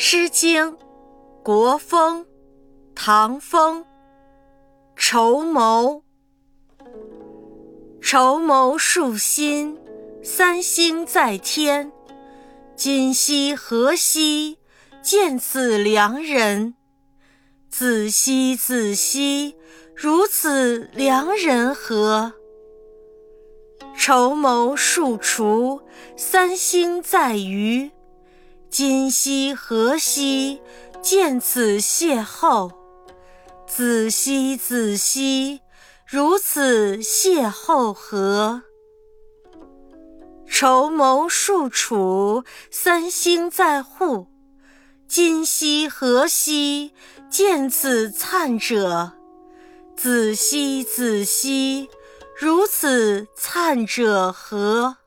诗经·国风·唐风。绸缪，绸缪束心，三星在天。今夕何夕，见此良人？子兮子兮，如此良人何？绸缪束雏，三星在隅。今夕何夕，见此邂逅？子兮子兮，如此邂逅何？绸缪束楚，三星在户。今夕何夕，见此灿者？子兮子兮，如此灿者何？